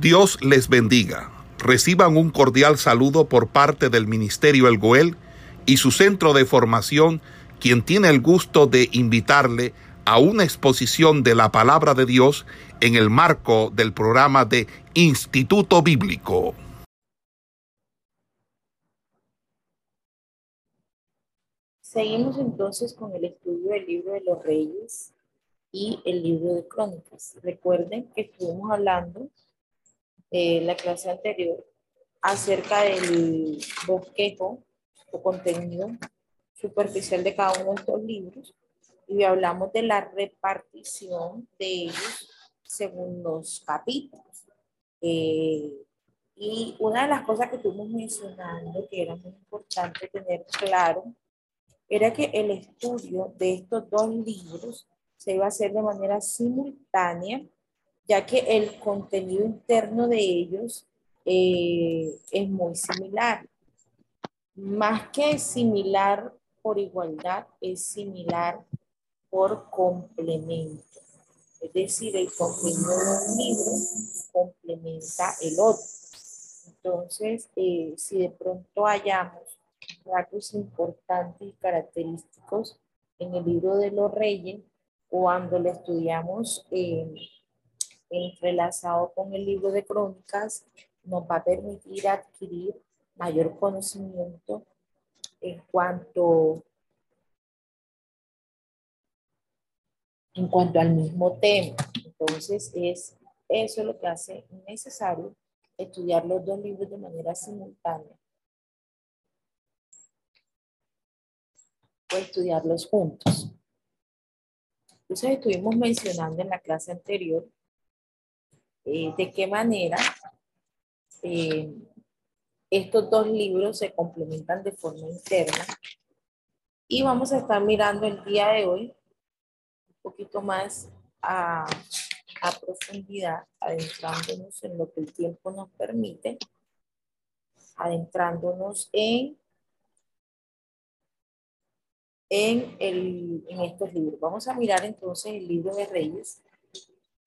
Dios les bendiga. Reciban un cordial saludo por parte del Ministerio El Goel y su centro de formación, quien tiene el gusto de invitarle a una exposición de la palabra de Dios en el marco del programa de Instituto Bíblico. Seguimos entonces con el estudio del libro de los reyes y el libro de crónicas. Recuerden que estuvimos hablando en la clase anterior acerca del bosquejo o contenido superficial de cada uno de estos libros y hablamos de la repartición de ellos según los capítulos. Eh, y una de las cosas que estuvimos mencionando que era muy importante tener claro era que el estudio de estos dos libros se iba a hacer de manera simultánea, ya que el contenido interno de ellos eh, es muy similar. Más que similar por igualdad, es similar por complemento. Es decir, el contenido de un libro complementa el otro. Entonces, eh, si de pronto hallamos rasgos importantes y característicos en el libro de los reyes, cuando lo estudiamos eh, entrelazado con el libro de crónicas, nos va a permitir adquirir mayor conocimiento en cuanto en cuanto al mismo tema. Entonces, es eso lo que hace necesario estudiar los dos libros de manera simultánea o estudiarlos juntos. Entonces, estuvimos mencionando en la clase anterior eh, de qué manera eh, estos dos libros se complementan de forma interna. Y vamos a estar mirando el día de hoy poquito más a, a profundidad, adentrándonos en lo que el tiempo nos permite, adentrándonos en, en, el, en estos libros. Vamos a mirar entonces el libro de Reyes,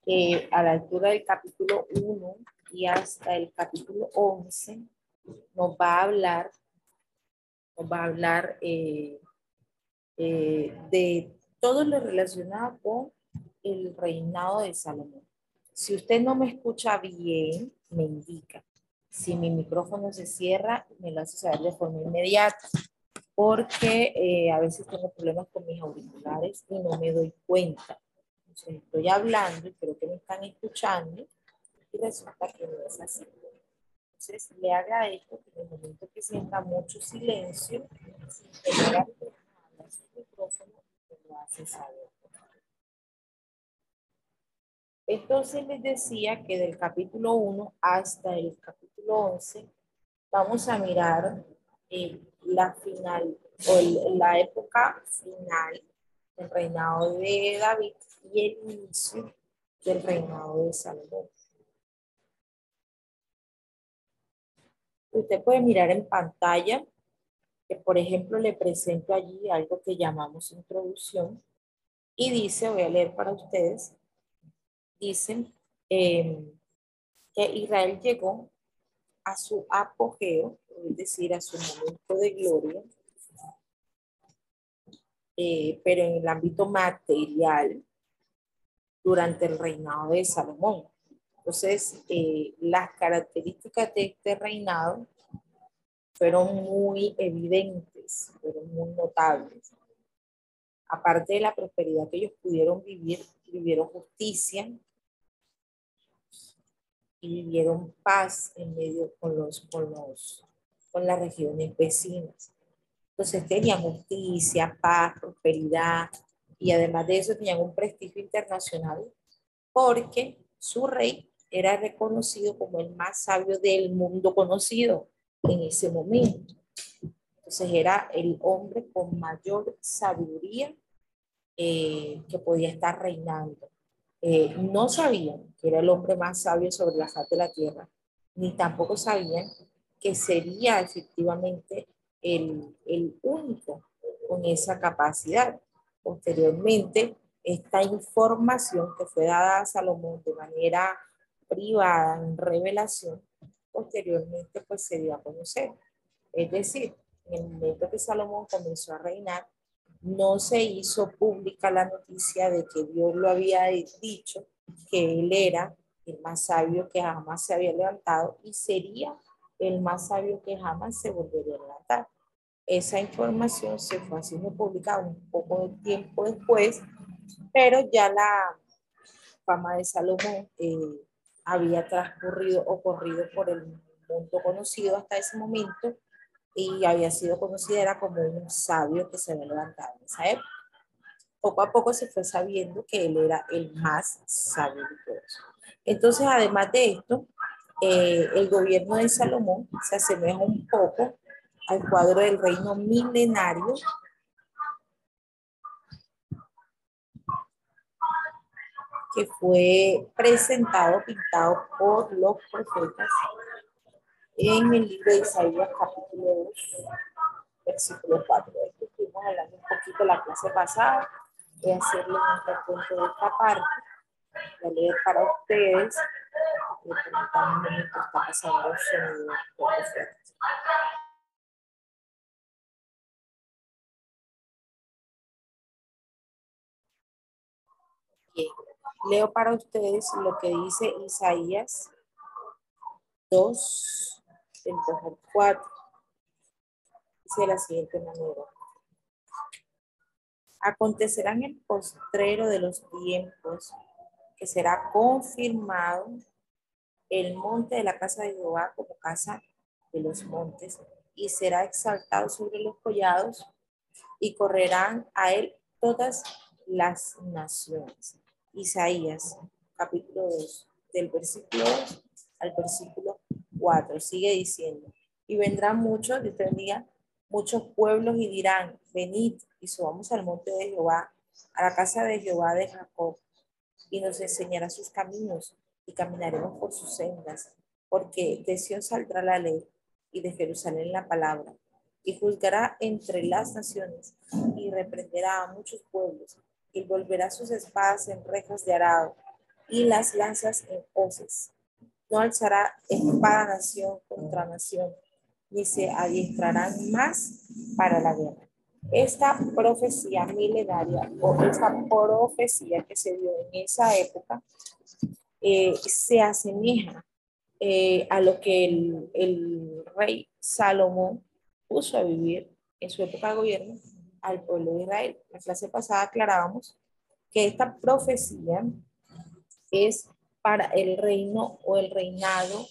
eh, a la altura del capítulo 1 y hasta el capítulo 11, nos va a hablar, nos va a hablar eh, eh, de todo lo relacionado con el reinado de Salomón. Si usted no me escucha bien, me indica. Si mi micrófono se cierra, me lo hace saber de forma inmediata, porque eh, a veces tengo problemas con mis auriculares y no me doy cuenta. Estoy hablando y creo que me están escuchando y resulta que no es así. Entonces, le agradezco que en el momento que sienta mucho silencio, su micrófono entonces les decía que del capítulo 1 hasta el capítulo 11 vamos a mirar eh, la final o la época final del reinado de David y el inicio del reinado de Salomón. Usted puede mirar en pantalla que por ejemplo le presento allí algo que llamamos introducción y dice, voy a leer para ustedes, dicen em, que Israel llegó a su apogeo, es decir, a su momento de gloria, eh, pero en el ámbito material durante el reinado de Salomón. Entonces, eh, las características de este reinado fueron muy evidentes, fueron muy notables. Aparte de la prosperidad que ellos pudieron vivir, vivieron justicia y vivieron paz en medio con los, con los, con las regiones vecinas. Entonces tenían justicia, paz, prosperidad y además de eso tenían un prestigio internacional porque su rey era reconocido como el más sabio del mundo conocido en ese momento. Entonces era el hombre con mayor sabiduría eh, que podía estar reinando. Eh, no sabían que era el hombre más sabio sobre la faz de la tierra, ni tampoco sabían que sería efectivamente el, el único con esa capacidad. Posteriormente, esta información que fue dada a Salomón de manera privada en revelación, posteriormente pues se dio a conocer. Es decir, en el momento que Salomón comenzó a reinar, no se hizo pública la noticia de que Dios lo había dicho, que él era el más sabio que jamás se había levantado y sería el más sabio que jamás se volvería a levantar. Esa información se fue haciendo pública un poco de tiempo después, pero ya la fama de Salomón eh, había transcurrido o corrido por el mundo conocido hasta ese momento y había sido considerada como un sabio que se había levantado en esa época. Poco a poco se fue sabiendo que él era el más sabio de todos. Entonces, además de esto, eh, el gobierno de Salomón se asemeja un poco al cuadro del reino milenario que fue presentado, pintado por los profetas en el libro de Isaías capítulo 2, versículo 4. De esto estuvimos hablando un poquito la clase pasada. Voy a hacerle un recuento de esta parte, voy a leer para ustedes. Está pasando poco fuerte. Bien, leo para ustedes lo que dice Isaías 2, entonces, 4. Dice de la siguiente manera. Acontecerá en el postrero de los tiempos que será confirmado el monte de la casa de Jehová como casa de los montes y será exaltado sobre los collados y correrán a él todas las naciones. Isaías capítulo 2 del versículo 2 al versículo 4, sigue diciendo, y vendrán muchos, Dios bendiga, muchos pueblos y dirán, venid y subamos al monte de Jehová, a la casa de Jehová de Jacob, y nos enseñará sus caminos y caminaremos por sus sendas, porque de Sion saldrá la ley y de Jerusalén la palabra, y juzgará entre las naciones y reprenderá a muchos pueblos, y volverá sus espadas en rejas de arado y las lanzas en hoces no alzará espada nación contra nación, ni se adiestrarán más para la guerra. Esta profecía milenaria o esta profecía que se dio en esa época eh, se asemeja eh, a lo que el, rey Salomón puso a vivir en su época de gobierno al pueblo de Israel. La clase pasada aclarábamos que esta profecía es para el reino o el reinado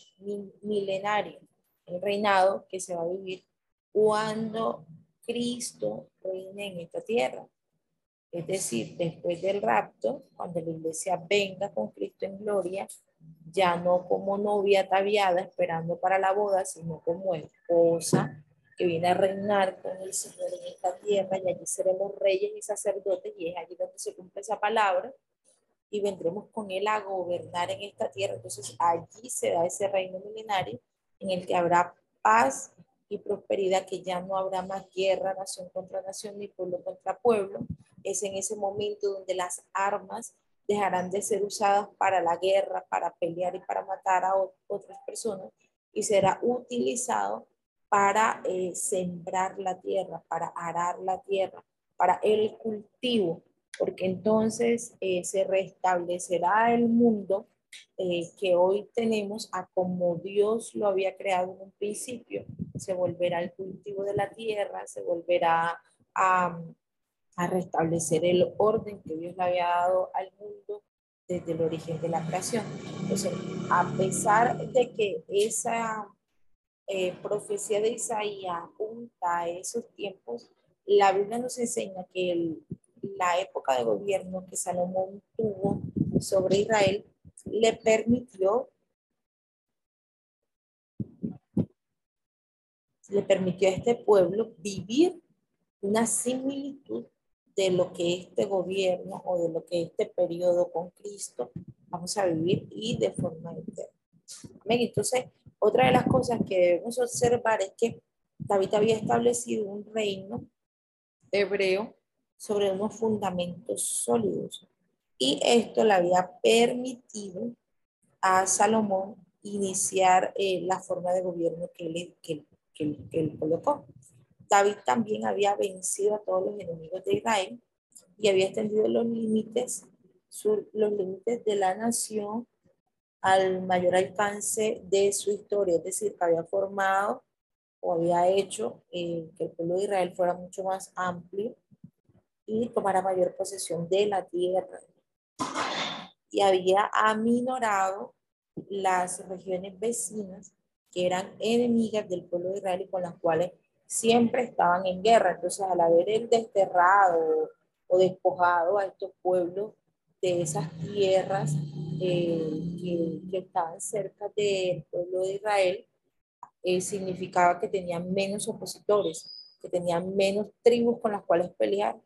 milenario, el reinado que se va a vivir cuando Cristo reine en esta tierra. Es decir, después del rapto, cuando la iglesia venga con Cristo en gloria, ya no como novia ataviada esperando para la boda, sino como esposa que viene a reinar con el Señor en esta tierra y allí seremos reyes y sacerdotes y es allí donde se cumple esa palabra y vendremos con él a gobernar en esta tierra. Entonces allí se da ese reino milenario en el que habrá paz y prosperidad, que ya no habrá más guerra, nación contra nación, ni pueblo contra pueblo. Es en ese momento donde las armas dejarán de ser usadas para la guerra, para pelear y para matar a otras personas, y será utilizado para eh, sembrar la tierra, para arar la tierra, para el cultivo porque entonces eh, se restablecerá el mundo eh, que hoy tenemos a como Dios lo había creado en un principio. Se volverá el cultivo de la tierra, se volverá a, a restablecer el orden que Dios le había dado al mundo desde el origen de la creación. Entonces, a pesar de que esa eh, profecía de Isaías apunta a esos tiempos, la Biblia nos enseña que el, la época de gobierno que Salomón tuvo sobre Israel le permitió le permitió a este pueblo vivir una similitud de lo que este gobierno o de lo que este periodo con Cristo vamos a vivir y de forma interna. Entonces, otra de las cosas que debemos observar es que David había establecido un reino hebreo sobre unos fundamentos sólidos. Y esto le había permitido a Salomón iniciar eh, la forma de gobierno que él, que, que, colocó. David también había vencido a todos los enemigos de Israel y había extendido los límites, los límites de la nación al mayor alcance de su historia, es decir, que había formado o había hecho eh, que el pueblo de Israel fuera mucho más amplio y tomara mayor posesión de la tierra. Y había aminorado las regiones vecinas que eran enemigas del pueblo de Israel y con las cuales siempre estaban en guerra. Entonces, al haber el desterrado o despojado a estos pueblos de esas tierras eh, que, estaban cerca del pueblo de Israel, eh, significaba que tenían menos opositores, que tenían menos tribus con las cuales pelear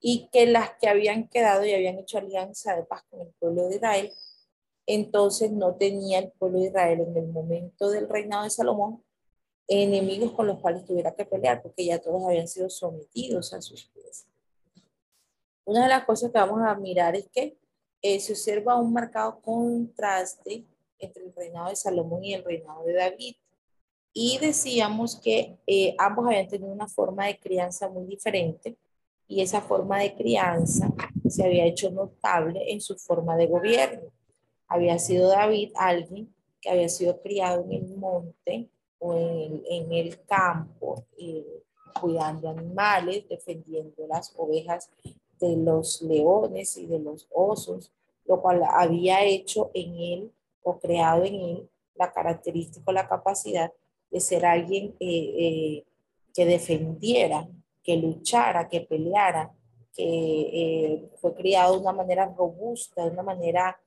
y que las que habían quedado y habían hecho alianza de paz con el pueblo de Israel, entonces no tenía el pueblo de Israel en el momento del reinado de Salomón enemigos con los cuales tuviera que pelear, porque ya todos habían sido sometidos a sus pies. Una de las cosas que vamos a mirar es que eh, se observa un marcado contraste entre el reinado de Salomón y el reinado de David. Y decíamos que eh, ambos habían tenido una forma de crianza muy diferente y esa forma de crianza se había hecho notable en su forma de gobierno. Había sido David alguien que había sido criado en el monte o en, el campo, eh, cuidando animales, defendiendo las ovejas de los leones y de los osos, lo cual había hecho en él o creado en él la característica o la capacidad de ser alguien eh, eh, que defendiera, que luchara, que peleara, que fue criado de una manera robusta, de una manera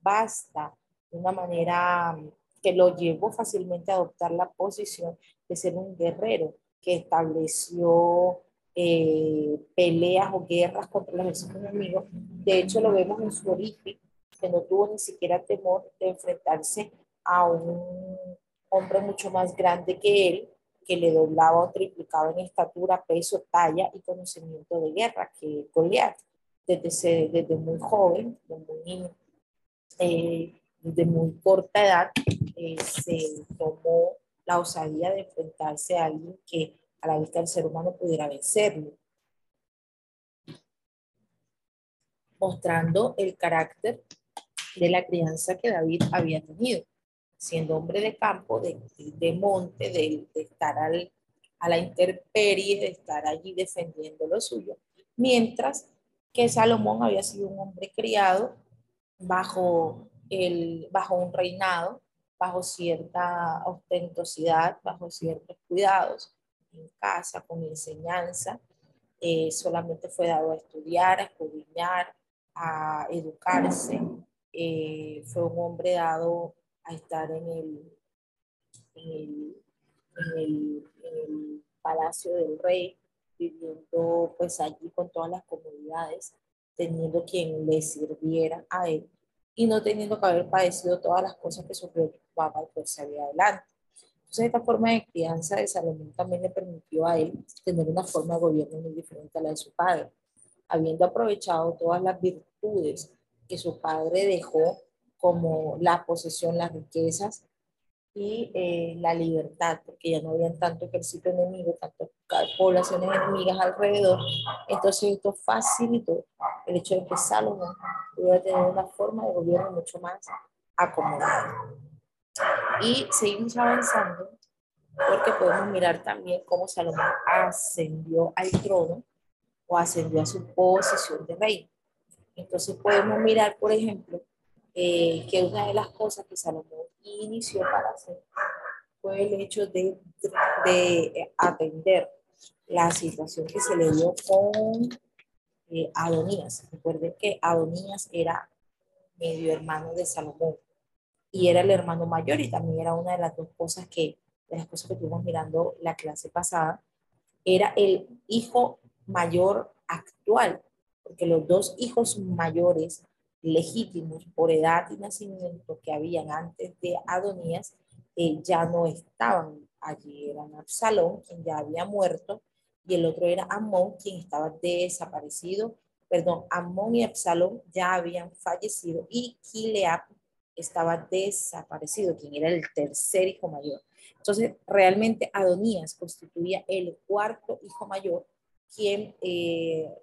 vasta, de una manera que lo llevó fácilmente a adoptar la posición de ser un guerrero que estableció eh, peleas o guerras contra los enemigos. De hecho, lo vemos en su origen, que no tuvo ni siquiera temor de enfrentarse a un hombre mucho más grande que él, que le doblaba o triplicaba en estatura, peso, talla y conocimiento de guerra, que Goliat, desde, muy joven, desde muy, eh, muy corta edad, eh, se tomó la osadía de enfrentarse a alguien que a la vista del ser humano pudiera vencerlo. Mostrando el carácter de la crianza que David había tenido, siendo hombre de campo, de, de monte, de, estar al, a la intemperie, de estar allí defendiendo lo suyo, mientras que Salomón había sido un hombre criado bajo, el, bajo un reinado bajo cierta ostentosidad, bajo ciertos cuidados, en casa, con enseñanza. Eh, solamente fue dado a estudiar, a escudriñar, a educarse. Eh, fue un hombre dado a estar en el, en el, palacio del rey, viviendo pues allí con todas las comodidades, teniendo quien le sirviera a él y no teniendo que haber padecido todas las cosas que sufrió papá y pues salía adelante. Entonces esta forma de crianza de Salomón también le permitió a él tener una forma de gobierno muy diferente a la de su padre, habiendo aprovechado todas las virtudes que su padre dejó como la posesión, las riquezas y eh, la libertad, porque ya no había tanto ejército enemigo, tantas poblaciones enemigas alrededor. Entonces esto facilitó el hecho de que Salomón pudiera tener una forma de gobierno mucho más acomodada. Y seguimos avanzando porque podemos mirar también cómo Salomón ascendió al trono o ascendió a su posición de rey. Entonces podemos mirar, por ejemplo, eh, que una de las cosas que Salomón inició para hacer fue el hecho de, de atender la situación que se le dio con eh, Adonías. Recuerden que Adonías era medio hermano de Salomón y era el hermano mayor y también era una de las dos cosas que, de las cosas que estuvimos mirando la clase pasada, era el hijo mayor actual, porque los dos hijos mayores legítimos por edad y nacimiento que habían antes de Adonías eh, ya no estaban allí, eran Absalón, quien ya había muerto, y el otro era Amón, quien estaba desaparecido. Perdón, Amón y Absalón ya habían fallecido y Gilead estaba desaparecido, quien era el tercer hijo mayor. Entonces, realmente Adonías constituía el cuarto hijo mayor, quien eh,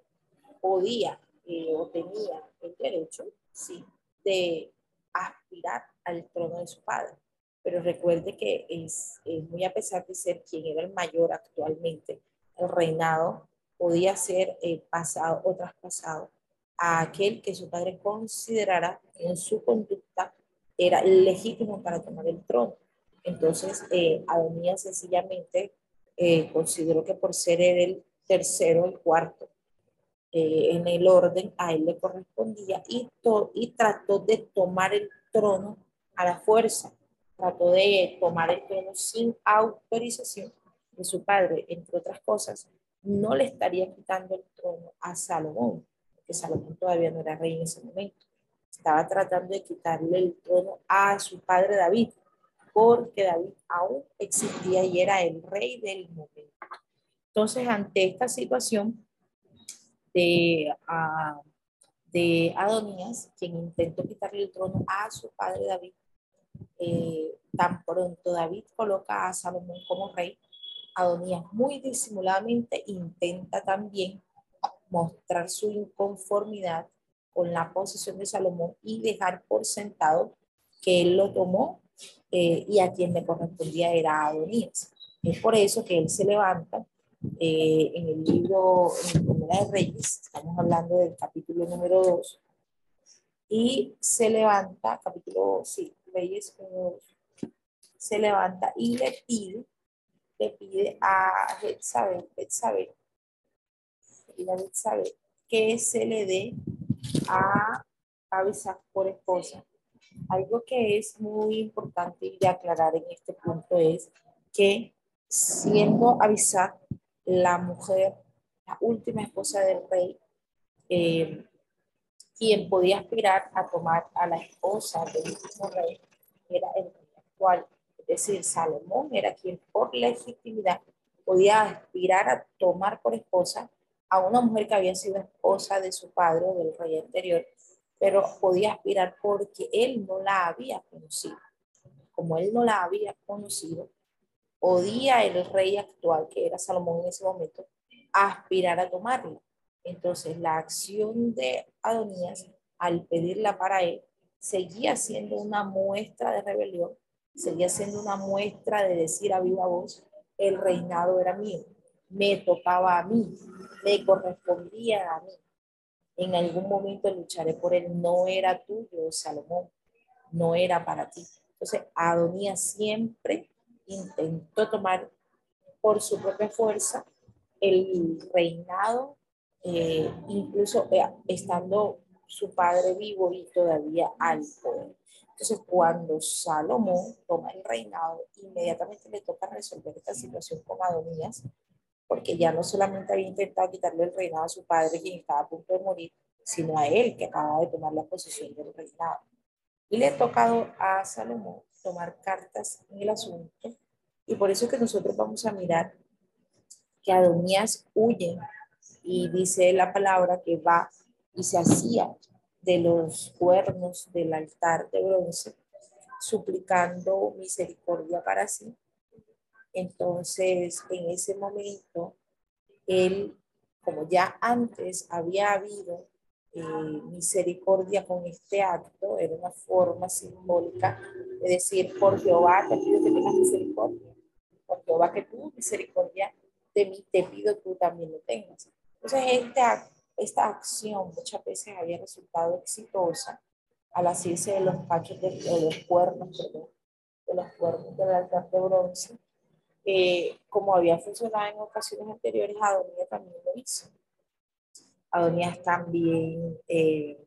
podía eh, o tenía el derecho, sí, de aspirar al trono de su padre. Pero recuerde que es, muy a pesar de ser quien era el mayor actualmente, el reinado podía ser eh, pasado o traspasado a aquel que su padre considerara en su conducta era legítimo para tomar el trono. Entonces, eh, sencillamente eh, consideró que por ser el tercero, el cuarto, eh, en el orden, a él le correspondía y, y trató de tomar el trono a la fuerza, trató de tomar el trono sin autorización de su padre, entre otras cosas, no le estaría quitando el trono a Salomón, porque Salomón todavía no era rey en ese momento. Estaba tratando de quitarle el trono a su padre David, porque David aún existía y era el rey del momento. Entonces, ante esta situación de, uh, de Adonías, quien intentó quitarle el trono a su padre David, eh, tan pronto David coloca a Salomón como rey, Adonías muy disimuladamente intenta también mostrar su inconformidad con la posición de Salomón y dejar por sentado que él lo tomó eh, y a quien le correspondía era Adonías. Es por eso que él se levanta eh, en el libro, en Primera de Reyes, estamos hablando del capítulo número 2, y se levanta, capítulo, sí, Reyes se levanta y le pide, le pide a Betsabé, Betsabé, que se le dé a Abisag por esposa. Algo que es muy importante de aclarar en este punto es que siendo avisar la mujer, la última esposa del rey, eh, quien podía aspirar a tomar a la esposa del último rey, era el rey actual. Es decir, Salomón era quien por legitimidad podía aspirar a tomar por esposa a una mujer que había sido esposa de su padre del rey anterior pero podía aspirar porque él no la había conocido. Como él no la había conocido, podía el rey actual, que era Salomón en ese momento, aspirar a tomarla. Entonces, la acción de Adonías al pedirla para él seguía siendo una muestra de rebelión, seguía siendo una muestra de decir a viva voz, el reinado era mío, me tocaba a mí, me correspondía a mí en algún momento lucharé por él, no era tuyo, Salomón, no era para ti. Entonces, Adonías siempre intentó tomar por su propia fuerza el reinado, eh, incluso eh, estando su padre vivo y todavía al poder. Entonces, cuando Salomón toma el reinado, inmediatamente le toca resolver esta situación con Adonías, porque ya no solamente había intentado quitarle el reinado a su padre, quien estaba a punto de morir, sino a él, que acaba de tomar la posición del reinado. Y le ha tocado a Salomón tomar cartas en el asunto, y por eso es que nosotros vamos a mirar que Adonías huye y dice la palabra que va y se hacía de los cuernos del altar de bronce, suplicando misericordia para sí. Entonces, en ese momento, él, como ya antes había habido eh, misericordia con este acto, era una forma simbólica de decir, por Jehová te pido que tengas misericordia, por Jehová que tú misericordia de mí te pido tú también lo tengas. Entonces, esta, esta acción muchas veces había resultado exitosa al asirse de los pachos de, los cuernos, perdón, de los cuernos del altar de bronce, eh, como había funcionado en ocasiones anteriores, Adonías también lo hizo. Adonías también eh,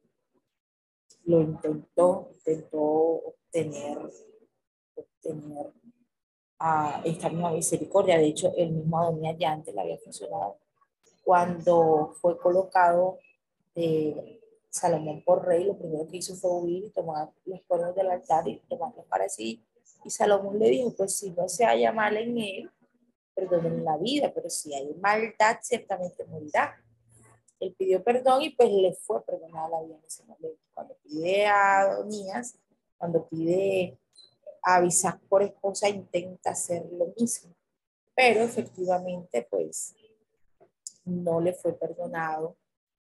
lo intentó, intentó obtener, obtener a esta misma misericordia. De hecho, el mismo Adonías ya antes le había funcionado. Cuando fue colocado eh, Salomón por rey, lo primero que hizo fue huir y tomar los cuernos del altar y tomarlos para sí y Salomón le dijo, pues si no se haya mal en él, perdonen la vida, pero si hay maldad, ciertamente morirá. Él pidió perdón y pues le fue perdonada la vida ese momento. Cuando pide a Adonías, Cuando pide avisar por esposa, intenta hacer lo mismo. Pero efectivamente, pues, no le fue perdonado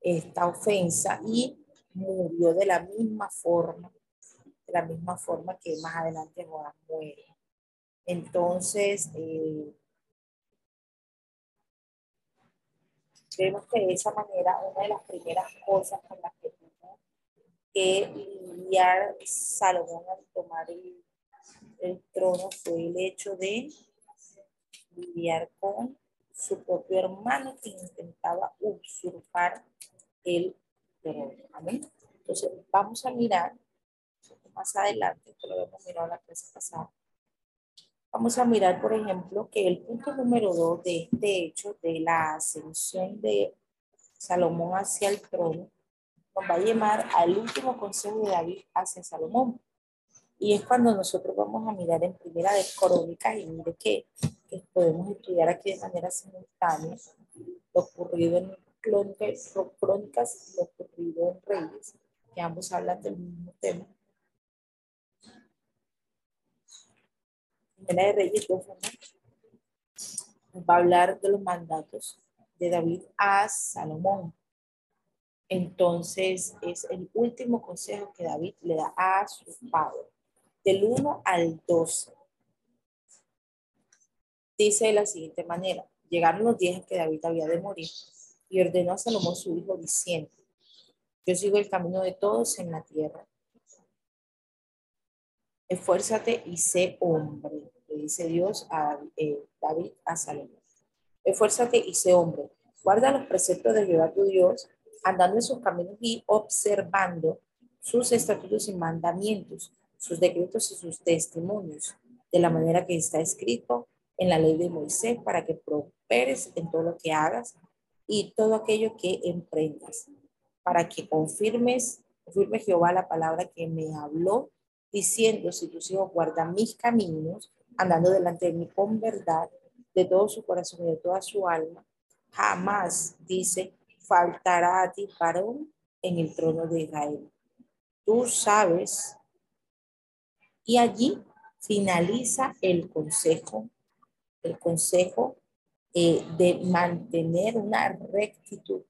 esta ofensa y murió de la misma forma, de la misma forma que más adelante Joab muere. Entonces, eh, vemos que de esa manera una de las primeras cosas con las que tuvo que lidiar Salomón al tomar el, trono fue el hecho de lidiar con su propio hermano que intentaba usurpar el trono. Amén. Entonces, vamos a mirar más adelante, que lo hemos mirado la clase pasada. Vamos a mirar, por ejemplo, que el punto número dos de este hecho de la ascensión de Salomón hacia el trono nos va a llevar al último consejo de David hacia Salomón. Y es cuando nosotros vamos a mirar en primera de Crónicas y mire que, que podemos estudiar aquí de manera simultánea lo ocurrido en Crónicas, Crónicas y lo ocurrido en Reyes, que ambos hablan del mismo tema. Primera de Reyes 2, va a hablar de los mandatos de David a Salomón. Entonces, es el último consejo que David le da a su padre, del 1 al 12. Dice de la siguiente manera, llegaron los días en que David había de morir y ordenó a Salomón su hijo diciendo, yo sigo el camino de todos en la tierra. Esfuérzate y sé hombre, dice Dios a eh, David a Salomón. Esfuérzate y sé hombre. Guarda los preceptos de Jehová tu Dios, andando en sus caminos y observando sus estatutos y mandamientos, sus decretos y sus testimonios, de la manera que está escrito en la ley de Moisés, para que prosperes en todo lo que hagas y todo aquello que emprendas, para que confirmes, confirme Jehová la palabra que me habló, diciendo, si tus hijos guardan mis caminos, andando delante de mí con verdad, de todo su corazón y de toda su alma, jamás, dice, faltará a ti varón en el trono de Israel. Tú sabes. Y allí finaliza el consejo, el consejo eh, de mantener una rectitud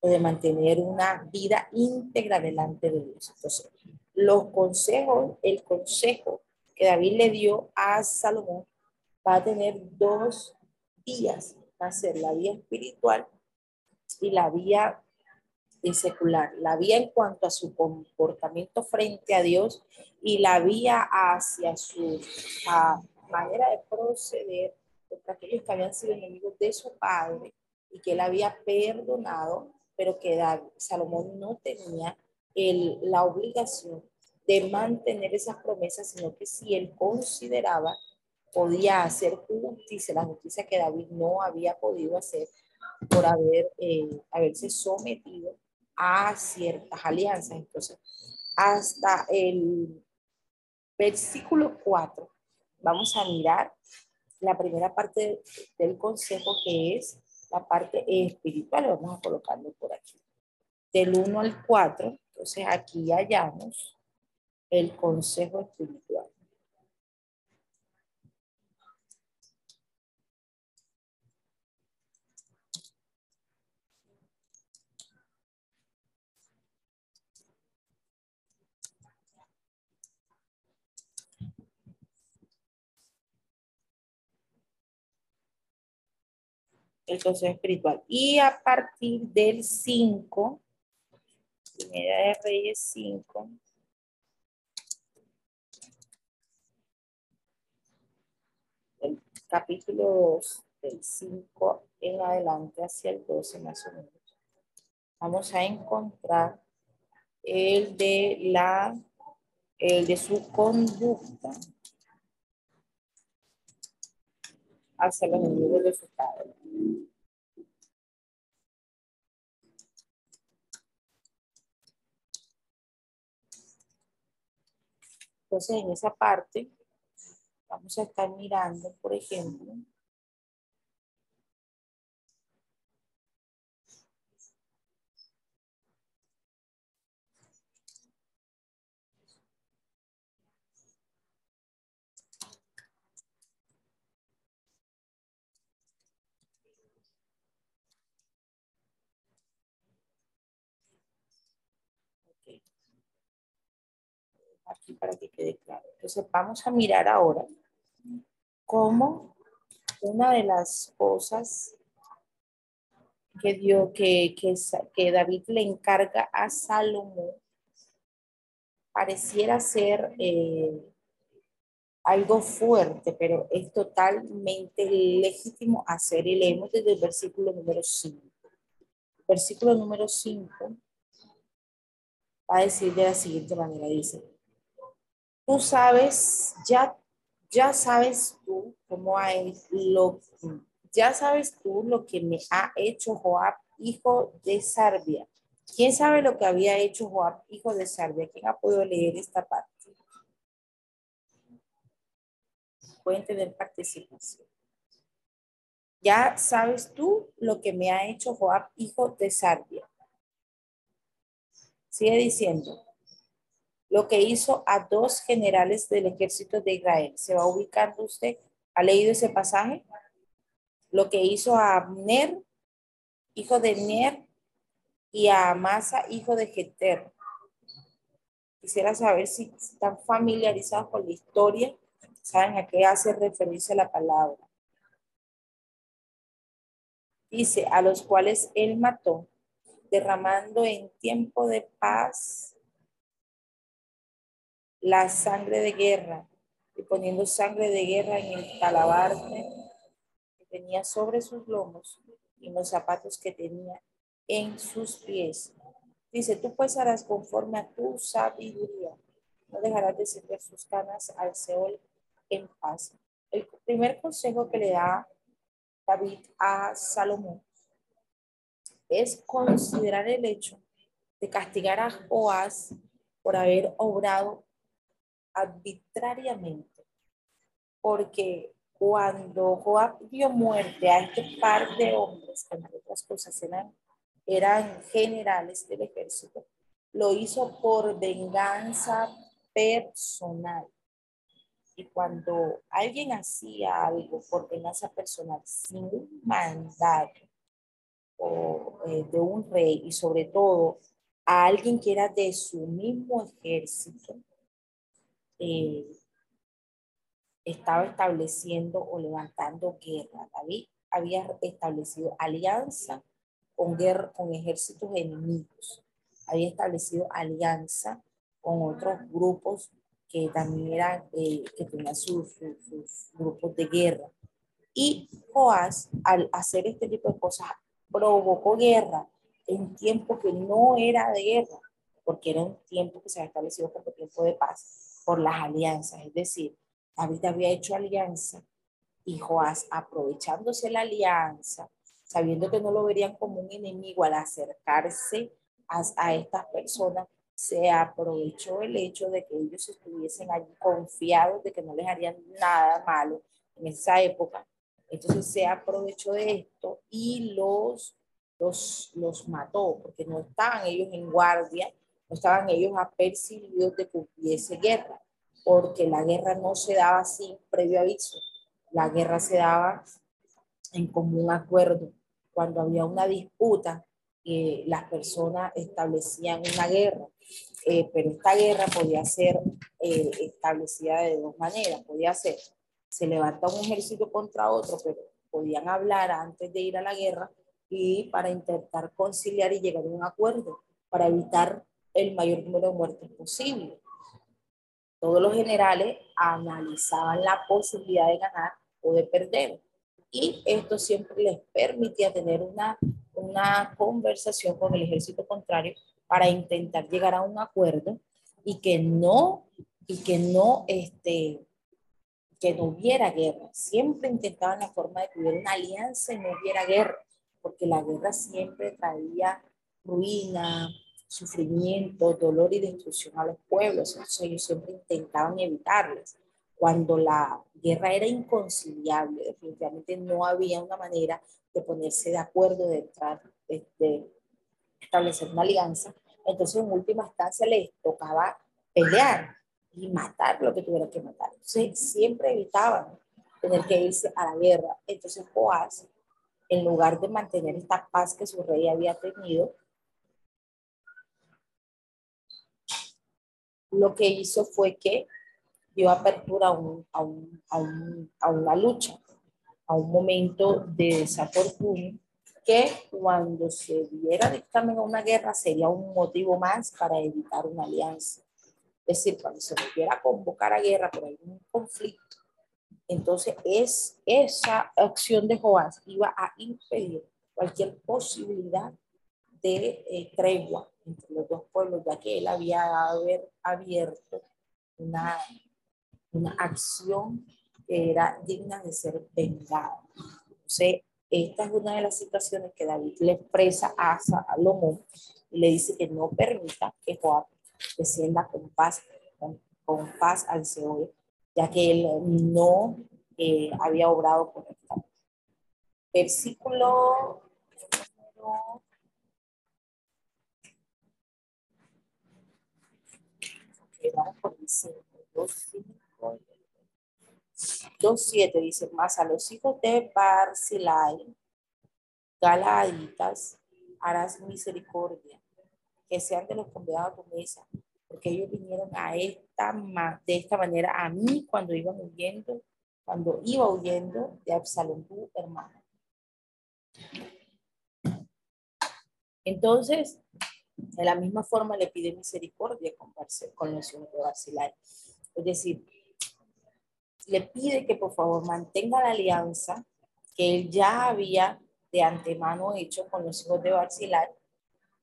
o de mantener una vida íntegra delante de Dios. Entonces, los consejos, el consejo que David le dio a Salomón va a tener dos vías. Va a ser la vía espiritual y la vía secular. La vía en cuanto a su comportamiento frente a Dios y la vía hacia su manera de proceder contra aquellos que habían sido enemigos de su padre y que él había perdonado, pero que Salomón no tenía el, la obligación de mantener esas promesas, sino que si él consideraba podía hacer justicia, la justicia que David no había podido hacer por haber, eh, haberse sometido a ciertas alianzas. Entonces, hasta el versículo 4, vamos a mirar la primera parte del consejo que es la parte espiritual. Vamos a colocarlo por aquí. Del 1 al 4, entonces aquí hallamos el consejo espiritual. el consejo espiritual. Y a partir del 5, Primera de Reyes 5, capítulo del 5 en adelante hacia el 12 más o menos, vamos a encontrar el de la, el de su conducta hacia los enemigos de su padre. Entonces, en esa parte, Vamos a estar mirando, por ejemplo, aquí para que quede claro. Entonces vamos a mirar ahora cómo una de las cosas que, dio, que, que, que David le encarga a Salomón pareciera ser eh, algo fuerte, pero es totalmente legítimo hacer y leemos desde el versículo número 5. Versículo número 5 va a decir de la siguiente manera, dice, tú sabes, ya, ya sabes tú cómo hay lo, ya sabes tú lo que me ha hecho Joab, hijo de Sarbia. ¿Quién sabe lo que había hecho Joab, hijo de Sarbia? ¿Quién ha podido leer esta parte? Pueden tener participación. Ya sabes tú lo que me ha hecho Joab, hijo de Sarbia. Sigue diciendo, lo que hizo a dos generales del ejército de Israel. ¿Se va ubicando usted? ¿Ha leído ese pasaje? Lo que hizo a Abner, hijo de Ner, y a Amasa, hijo de Jeter. Quisiera saber si están familiarizados con la historia, saben a qué hace referencia la palabra. Dice, a los cuales él mató, derramando en tiempo de paz la sangre de guerra y poniendo sangre de guerra en el talabarte que tenía sobre sus lomos y los zapatos que tenía en sus pies. Dice, tú pues harás conforme a tu sabiduría. No dejarás descender sus canas al Seol en paz. El primer consejo que le da David a Salomón es considerar el hecho de castigar a Joás por haber obrado arbitrariamente. Porque cuando Joab dio muerte a este par de hombres, que entre otras cosas eran eran generales del ejército, lo hizo por venganza personal. Y cuando alguien hacía algo por venganza personal sin un mandato o, eh, de un rey y sobre todo a alguien que era de su mismo ejército, eh, estaba estableciendo o levantando guerra. David había establecido alianza con, guerra, con ejércitos enemigos. Había establecido alianza con otros grupos que también eran, eh, que tenían sus, grupos de guerra. Y Joás, al hacer este tipo de cosas, provocó guerra en tiempo que no era de guerra, porque era un tiempo que se había establecido como tiempo de paz por las alianzas. Es decir, David había hecho alianza y Joás, aprovechándose la alianza, sabiendo que no lo verían como un enemigo al acercarse a, estas personas, se aprovechó el hecho de que ellos estuviesen allí confiados de que no les harían nada malo en esa época. Entonces se aprovechó de esto y los, los, los mató, porque no estaban ellos en guardia, no estaban ellos apercibidos de que hubiese guerra, porque la guerra no se daba sin previo aviso, la guerra se daba en común acuerdo cuando había una disputa, eh, las personas establecían una guerra, eh, pero esta guerra podía ser eh, establecida de dos maneras. Podía ser, se levanta un ejército contra otro, pero podían hablar antes de ir a la guerra y para intentar conciliar y llegar a un acuerdo, para evitar el mayor número de muertes posible. Todos los generales analizaban la posibilidad de ganar o de perder y esto siempre les permitía tener una, una conversación con el ejército contrario para intentar llegar a un acuerdo y que no, y que no, este, que no hubiera guerra. Siempre intentaban la forma de que hubiera una alianza y no hubiera guerra, porque la guerra siempre traía ruina, sufrimiento, dolor y destrucción a los pueblos. Entonces ellos siempre intentaban evitarles cuando la guerra era inconciliable, definitivamente no había una manera de ponerse de acuerdo, de, de, establecer una alianza, entonces en última instancia les tocaba pelear y matar lo que tuvieran que matar. Entonces siempre evitaban tener que irse a la guerra. Entonces Joás, en lugar de mantener esta paz que su rey había tenido, lo que hizo fue que dio apertura a, un, a, un, a, una lucha, a un momento de desafortunio que cuando se diera dictamen a una guerra sería un motivo más para evitar una alianza. Es decir, cuando se volviera a convocar a guerra por algún conflicto, entonces es esa acción de Joás iba a impedir cualquier posibilidad de eh, tregua entre los dos pueblos, ya que él había haber abierto una, una acción que era digna de ser vengada. Entonces, esta es una de las situaciones que David le expresa a Salomón y le dice que no permita que Joab descienda con paz, con, paz al Seol, ya que él no eh, había obrado correctamente. Versículo número 2.7 dice, más a los hijos de Barzilai, Galaditas, harás misericordia, que sean de los convidados a tu mesa, porque ellos vinieron a esta, de esta manera a mí cuando iban huyendo, cuando iba huyendo de Absalom, tu hermano. Entonces, de la misma forma le pide misericordia con, con los hijos de Barzilai. Es decir, le pide que por favor mantenga la alianza que él ya había de antemano hecho con los hijos de Barzilai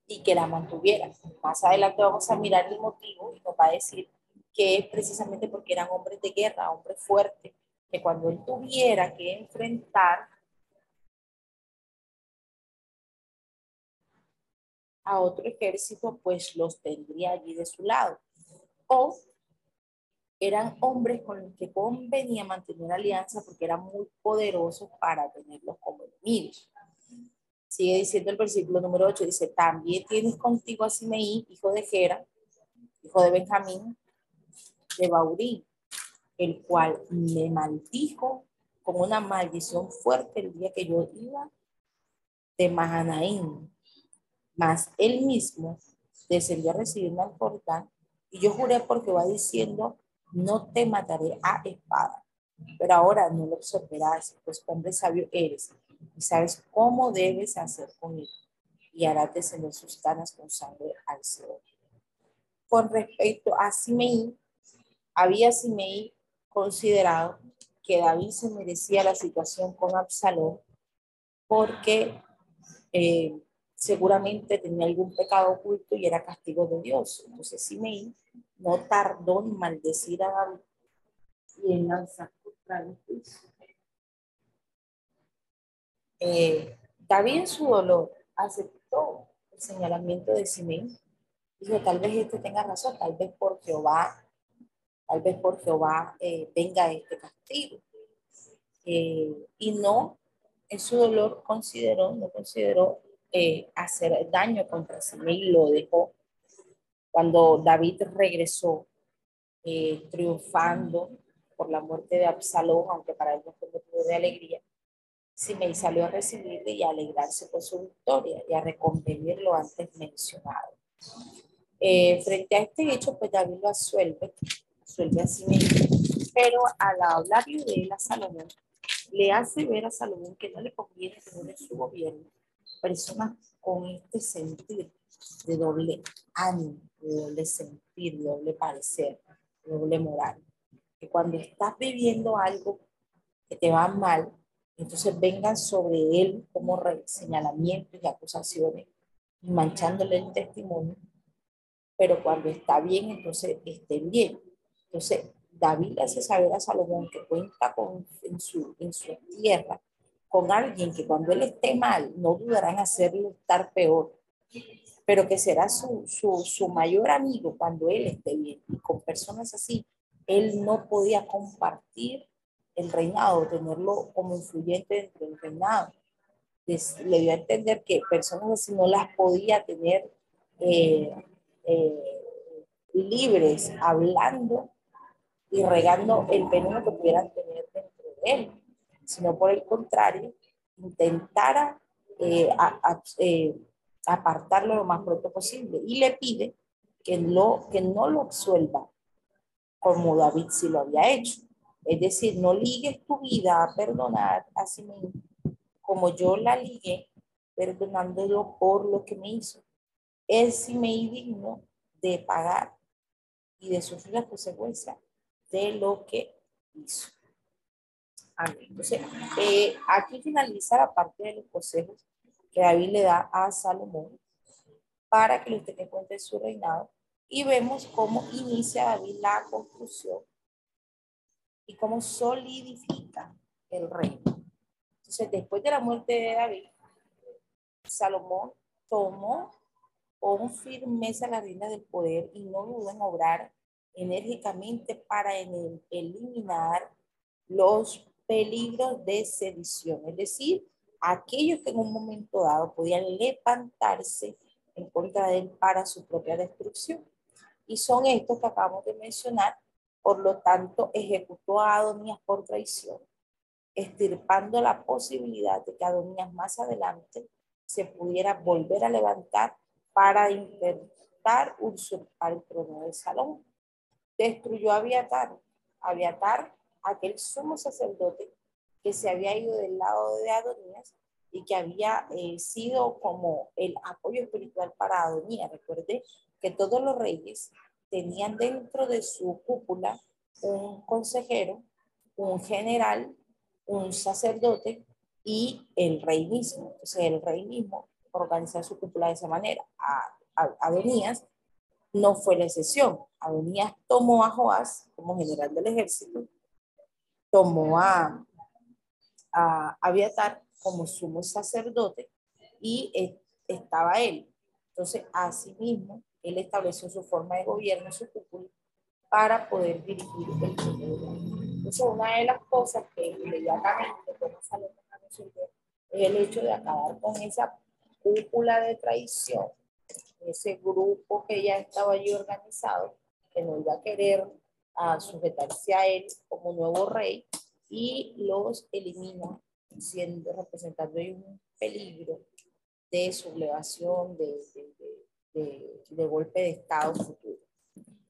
y que la mantuviera. Más adelante vamos a mirar el motivo y nos va a decir que es precisamente porque eran hombres de guerra, hombres fuertes, que cuando él tuviera que enfrentar a otro ejército, pues los tendría allí de su lado. O eran hombres con los que convenía mantener alianza porque eran muy poderosos para tenerlos como enemigos. Sigue diciendo el versículo número 8, dice, también tienes contigo a Simeí, hijo de Gera, hijo de Benjamín, de Baurí, el cual me maldijo con una maldición fuerte el día que yo iba de Mahanaim. Mas él mismo descendió a recibirme al Jordán y yo juré porque va diciendo, no te mataré a espada. Pero ahora no lo observarás, pues hombre sabio eres y sabes cómo debes hacer con él y harás descender sus canas con sangre al Señor. Con respecto a Simeí, había Simeí considerado que David se merecía la situación con Absalón porque eh, seguramente tenía algún pecado oculto y era castigo de Dios. Entonces Simeí no tardó en maldecir a David y en lanzar contra el juicio. Eh, David en su dolor aceptó el señalamiento de Simeí. Dijo, tal vez este tenga razón, tal vez por Jehová, tal vez por Jehová eh, venga este castigo. Eh, y no, en su dolor consideró, no consideró eh, hacer daño contra Simeí, lo dejó cuando David regresó eh, triunfando por la muerte de Absalón, aunque para él no fue motivo de alegría, Simei salió a recibirle y a alegrarse por su victoria y a reconvenir lo antes mencionado. Eh, frente a este hecho, pues David lo asuelve, asuelve a Simei, pero al hablar de él a Salomón, le hace ver a Salomón que no le conviene tener en su gobierno personas con este sentir de doble ánimo, de doble sentir, de doble parecer, de doble moral. Que cuando estás viviendo algo que te va mal, entonces vengan sobre él como señalamientos y acusaciones, manchándole el testimonio, pero cuando está bien, entonces esté bien. Entonces, David hace saber a Salomón que cuenta con, en, su, en su tierra con alguien que cuando él esté mal, no dudará en hacerlo estar peor pero que será su, su, su mayor amigo cuando él esté bien. Y con personas así, él no podía compartir el reinado, tenerlo como influyente dentro del reinado. le dio a entender que personas así no las podía tener eh, eh, libres, hablando y regando el veneno que pudieran tener dentro de él, sino por el contrario, intentara eh, a, apartarlo lo más pronto posible y le pide que, lo, que no lo absuelva como David sí lo había hecho. Es decir, no ligues tu vida a perdonar a sí mismo como yo la ligué, perdonándolo por lo que me hizo. Él sí me digno de pagar y de sufrir las consecuencias de lo que hizo. Amén. Entonces, eh, aquí finaliza la parte de los consejos que David le da a Salomón para que lo tenga en cuenta en su reinado. Y vemos cómo inicia David la construcción y cómo solidifica el reino. Entonces, después de la muerte de David, Salomón tomó con firmeza la reina del poder y no dudó en obrar enérgicamente para eliminar los peligros de sedición, es decir, aquellos que en un momento dado podían levantarse en contra de él para su propia destrucción. Y son estos que acabamos de mencionar, por lo tanto, ejecutó a Adonías por traición, estirpando la posibilidad de que Adonías más adelante se pudiera volver a levantar para intentar usurpar el trono de Salomón. Destruyó a Abiatar. Abiatar, aquel sumo sacerdote que se había ido del lado de Adonías y que había eh, sido como el apoyo espiritual para Adonías. Recuerde que todos los reyes tenían dentro de su cúpula un consejero, un general, un sacerdote y el rey mismo. Entonces el rey mismo organizar su cúpula de esa manera. A, Adonías no fue la excepción. Adonías tomó a Joás como general del ejército, tomó a, a Abiatar como sumo sacerdote y estaba él. Entonces, asimismo, él estableció su forma de gobierno, su cúpula, para poder dirigir el pueblo. Entonces, una de las cosas que inmediatamente resolver es el hecho de acabar con esa cúpula de traición, ese grupo que ya estaba allí organizado, que no iba a querer a sujetarse a él como nuevo rey y los elimina siendo representando un peligro de sublevación, de, de, de, golpe de Estado futuro.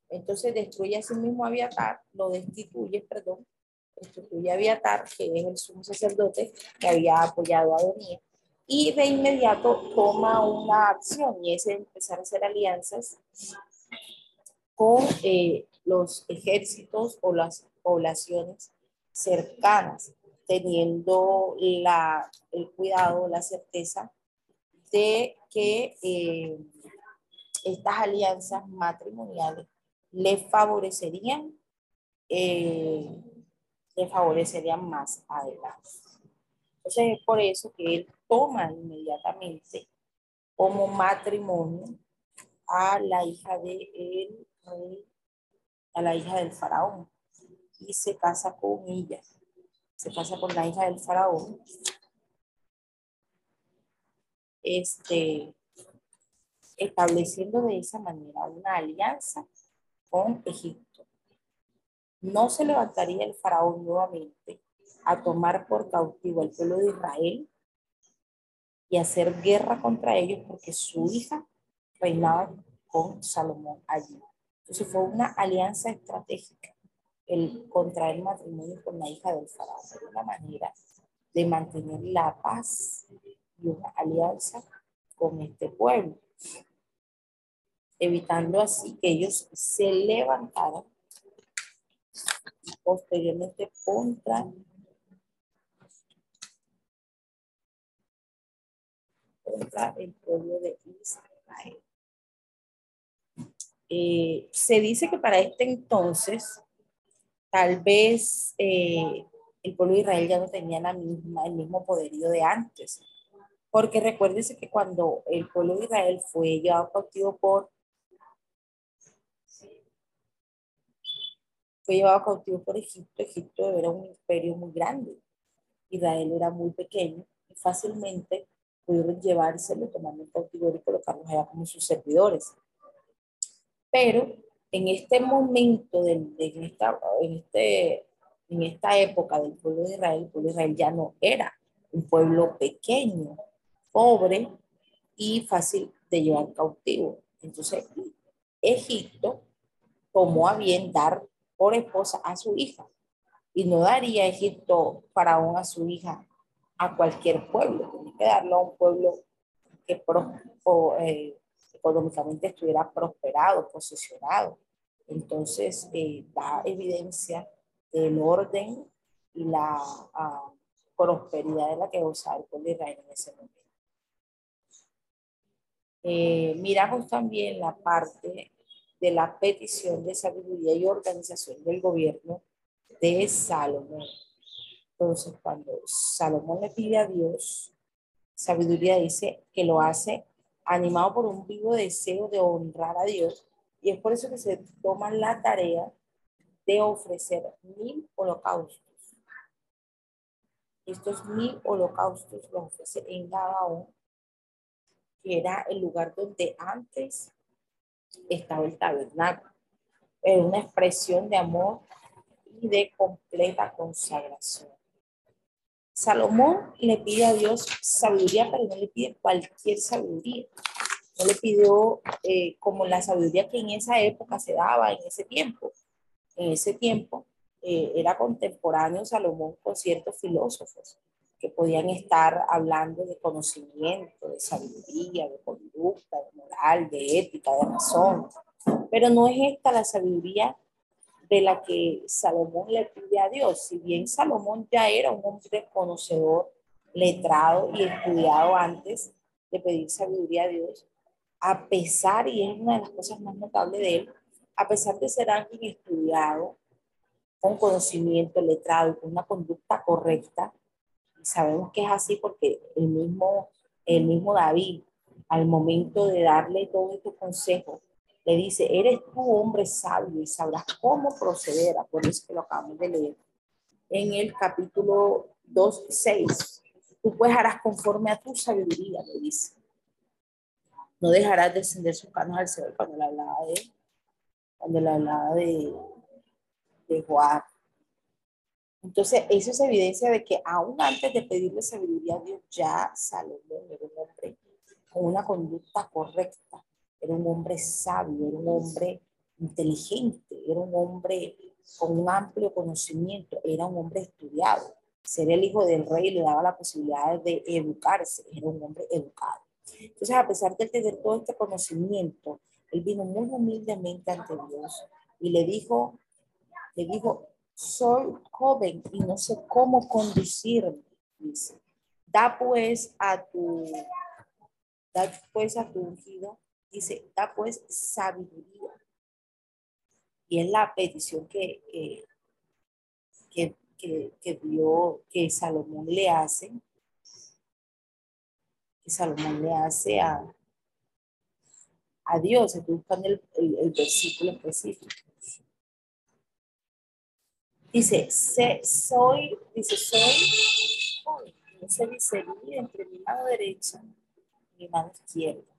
Entonces destruye a sí mismo a Abiatar, lo destituye, perdón, destituye a Abiatar, que es el sumo sacerdote que había apoyado a Adonías, y de inmediato toma una acción y es empezar a hacer alianzas con eh, los ejércitos o las poblaciones cercanas, teniendo la, el cuidado, la certeza de que eh, estas alianzas matrimoniales le favorecerían, eh, le favorecerían más adelante. Entonces es por eso que él toma inmediatamente como matrimonio a la hija de él, a la hija del faraón, y se casa con ella, se casa con la hija del faraón. Este, estableciendo de esa manera una alianza con Egipto. No se levantaría el faraón nuevamente a tomar por cautivo al pueblo de Israel y hacer guerra contra ellos porque su hija reinaba con Salomón allí. Entonces fue una alianza estratégica el contraer matrimonio con la hija del faraón, una manera de mantener la paz y una alianza con este pueblo, evitando así que ellos se levantaran posteriormente contra contra el pueblo de Israel. Eh, se dice que para este entonces, tal vez eh, el pueblo de Israel ya no tenía la misma, el mismo poderío de antes. Porque recuérdense que cuando el pueblo de Israel fue llevado cautivo por fue llevado cautivo por Egipto, Egipto era un imperio muy grande. Israel era muy pequeño y fácilmente pudieron llevárselo, tomando el cautiverio y colocarlos allá como sus servidores. Pero en este momento, de, en, esta, en, este, en esta época del pueblo de Israel, el pueblo de Israel ya no era un pueblo pequeño, pobre y fácil de llevar cautivo. Entonces, Egipto tomó a bien dar por esposa a su hija y no daría Egipto faraón a su hija a cualquier pueblo, tenía que darlo a un pueblo que eh, económicamente estuviera prosperado, posesionado. Entonces, eh, da evidencia del orden y la ah, prosperidad de la que gozaba el pueblo de Israel en ese momento. Eh, miramos también la parte de la petición de sabiduría y organización del gobierno de Salomón. Entonces, cuando Salomón le pide a Dios sabiduría, dice que lo hace animado por un vivo deseo de honrar a Dios. Y es por eso que se toma la tarea de ofrecer mil holocaustos. Estos mil holocaustos los ofrece en Gabaón, que era el lugar donde antes estaba el tabernáculo. Era una expresión de amor y de completa consagración. Salomón le pide a Dios sabiduría, pero no le pide cualquier sabiduría. No le pidió eh, como la sabiduría que en esa época se daba, en ese tiempo. En ese tiempo eh, era contemporáneo Salomón con ciertos filósofos que podían estar hablando de conocimiento, de sabiduría, de conducta, de moral, de ética, de razón. Pero no es esta la sabiduría de la que Salomón le pide a Dios. Si bien Salomón ya era un hombre conocedor, letrado y estudiado antes de pedir sabiduría a Dios, a pesar, y es una de las cosas más notables de él, a pesar de ser alguien estudiado, con conocimiento, letrado y con una conducta correcta, sabemos que es así porque el mismo, el mismo David, al momento de darle todo este consejo, le dice, eres tú hombre sabio y sabrás cómo proceder, por eso que lo acabamos de leer, en el capítulo 2, 6. Tú pues harás conforme a tu sabiduría, le dice. No dejarás descender sus canos al cielo cuando le hablaba de, cuando le hablaba de, de Joab. Entonces, eso es evidencia de que aún antes de pedirle sabiduría a Dios, ya un hombre con una conducta correcta, era un hombre sabio, era un hombre inteligente, era un hombre con un amplio conocimiento, era un hombre estudiado. Ser el hijo del rey le daba la posibilidad de educarse, era un hombre educado. Entonces, a pesar de tener todo este conocimiento, él vino muy humildemente ante Dios y le dijo, le dijo, soy joven y no sé cómo conducirme, dice. Da pues a tu, da pues a tu ungido, dice, da pues sabiduría. Y es la petición que, que, que, que, dio, que Salomón le hace, que Salomón le hace a, a Dios. Estoy buscando el, el versículo específico. Dice, soy, dice, soy, no se discernir entre mi mano derecha y mi mano izquierda.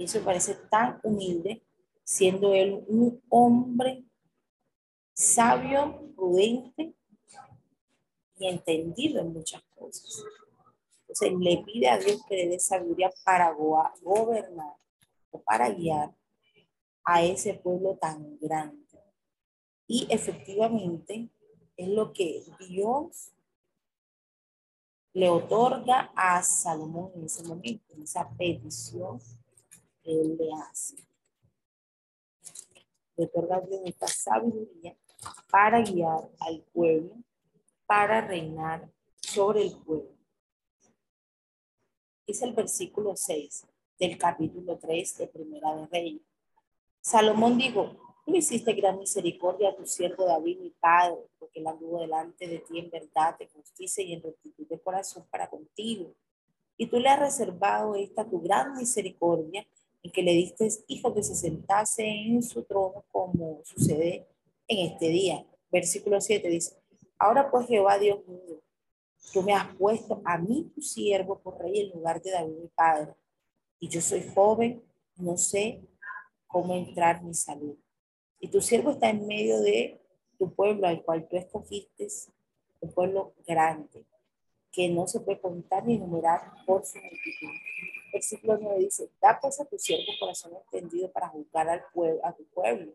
Y eso parece tan humilde, siendo él un hombre sabio, prudente y entendido en muchas cosas. Entonces le pide a Dios que le dé sabiduría para gobernar o para guiar a ese pueblo tan grande. Y efectivamente es lo que Dios le otorga a Salomón en ese momento, en esa petición él le hace. Le otorga a Dios esta sabiduría para guiar al pueblo, para reinar sobre el pueblo. Es el versículo 6 del capítulo 3 de Primera de Reyes. Salomón dijo, Tú hiciste gran misericordia a tu siervo David, mi padre, porque él anduvo delante de ti en verdad, de justicia y en rectitud de corazón para contigo. Y tú le has reservado esta tu gran misericordia en que le diste hijo que se sentase en su trono como sucede en este día. Versículo 7 dice, ahora pues Jehová Dios mío, tú me has puesto a mí tu siervo por rey en lugar de David mi padre. Y yo soy joven, no sé cómo entrar mi salud. Y tu siervo está en medio de tu pueblo al cual tú escogiste, un pueblo grande, que no se puede contar ni enumerar por su multitud. versículo 9 dice, da pues a tu siervo corazón entendido para juzgar al pueblo, a tu pueblo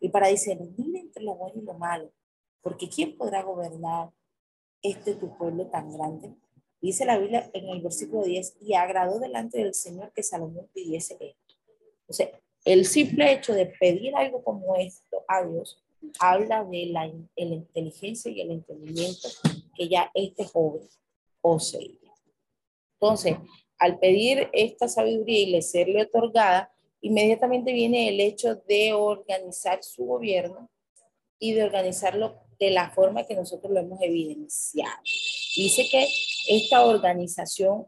y para discernir entre lo bueno y lo malo, porque ¿quién podrá gobernar este tu pueblo tan grande? Dice la Biblia en el versículo 10, y agradó delante del Señor que Salomón pidiese esto. O sea, el simple hecho de pedir algo como esto a Dios habla de la, la inteligencia y el entendimiento que ya este joven poseía. Entonces, al pedir esta sabiduría y le serle otorgada, inmediatamente viene el hecho de organizar su gobierno y de organizarlo de la forma que nosotros lo hemos evidenciado. Dice que esta organización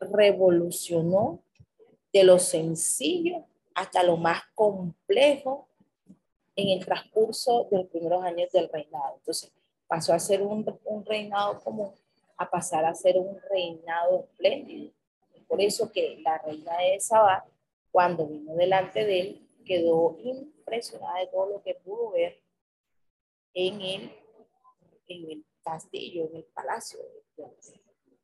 revolucionó de lo sencillo hasta lo más complejo en el transcurso de los primeros años del reinado. Entonces, pasó a ser un, un reinado común a pasar a ser un reinado espléndido. Por eso que la reina de Sabá, cuando vino delante de él, quedó impresionada de todo lo que pudo ver en el, en el castillo, en el palacio.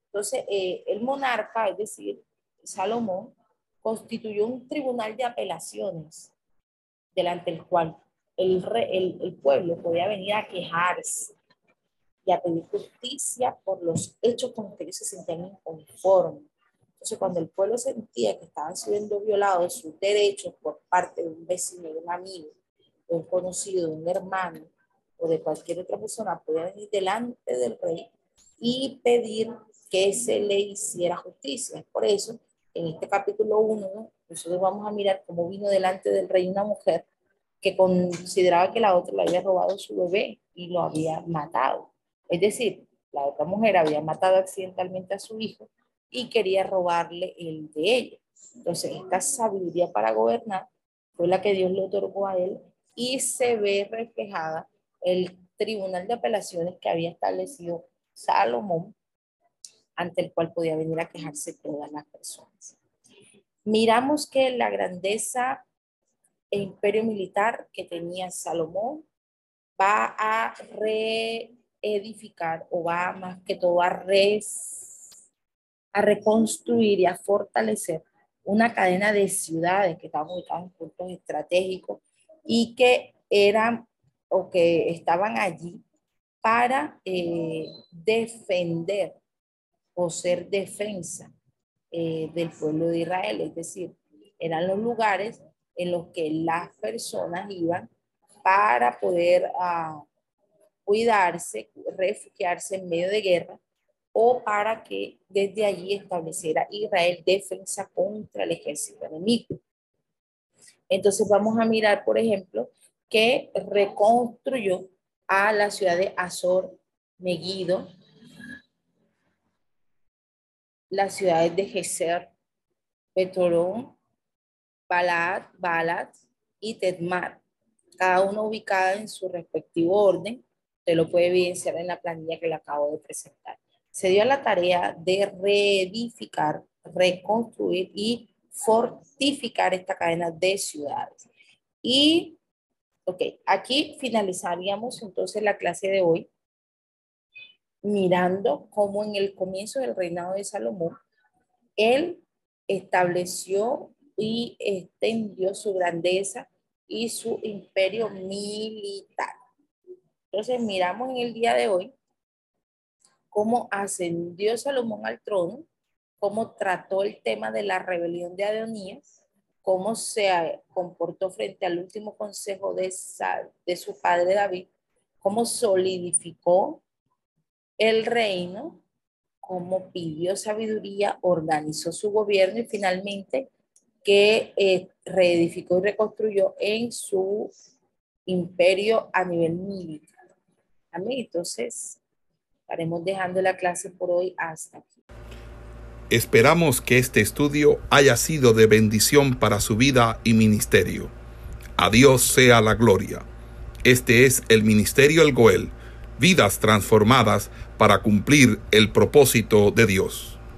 Entonces, eh, el monarca, es decir, Salomón, constituyó un tribunal de apelaciones delante del cual el, pueblo podía venir a quejarse y a pedir justicia por los hechos con los que ellos se sentían inconformes. Entonces, cuando el pueblo sentía que estaban siendo violados sus derechos por parte de un vecino, de un amigo, de un conocido, de un hermano o de cualquier otra persona, podía venir delante del rey y pedir que se le hiciera justicia. Por eso, en este capítulo 1, nosotros vamos a mirar cómo vino delante del rey una mujer que consideraba que la otra le había robado su bebé y lo había matado. Es decir, la otra mujer había matado accidentalmente a su hijo y quería robarle el de ella. Entonces, esta sabiduría para gobernar fue la que Dios le otorgó a él y se ve reflejada el tribunal de apelaciones que había establecido Salomón, ante el cual podía venir a quejarse todas las personas. Miramos que la grandeza e imperio militar que tenía Salomón va a re edificar o va más que todo a, a reconstruir y a fortalecer una cadena de ciudades que estaban ubicadas en puntos estratégicos y que eran o que estaban allí para eh, defender o ser defensa eh, del pueblo de Israel. Es decir, eran los lugares en los que las personas iban para poder uh, cuidarse, refugiarse en medio de guerra o para que desde allí estableciera Israel defensa contra el ejército enemigo. Entonces vamos a mirar, por ejemplo, que reconstruyó a la ciudad de Azor, Megido, las ciudades de Geser, Petorón, Balat, Balat y Tedmar, cada una ubicada en su respectivo orden, Usted lo puede evidenciar en la planilla que le acabo de presentar. Se dio a la tarea de reedificar, reconstruir y fortificar esta cadena de ciudades. Y, ok, aquí finalizaríamos entonces la clase de hoy mirando cómo en el comienzo del reinado de Salomón, él estableció y extendió su grandeza y su imperio militar. Entonces miramos en el día de hoy cómo ascendió Salomón al trono, cómo trató el tema de la rebelión de Adonías, cómo se comportó frente al último consejo de, de su padre David, cómo solidificó el reino, cómo pidió sabiduría, organizó su gobierno y finalmente que eh, reedificó y reconstruyó en su imperio a nivel militar. Amén. Entonces, estaremos dejando la clase por hoy hasta aquí. Esperamos que este estudio haya sido de bendición para su vida y ministerio. A Dios sea la gloria. Este es el Ministerio El Goel, vidas transformadas para cumplir el propósito de Dios.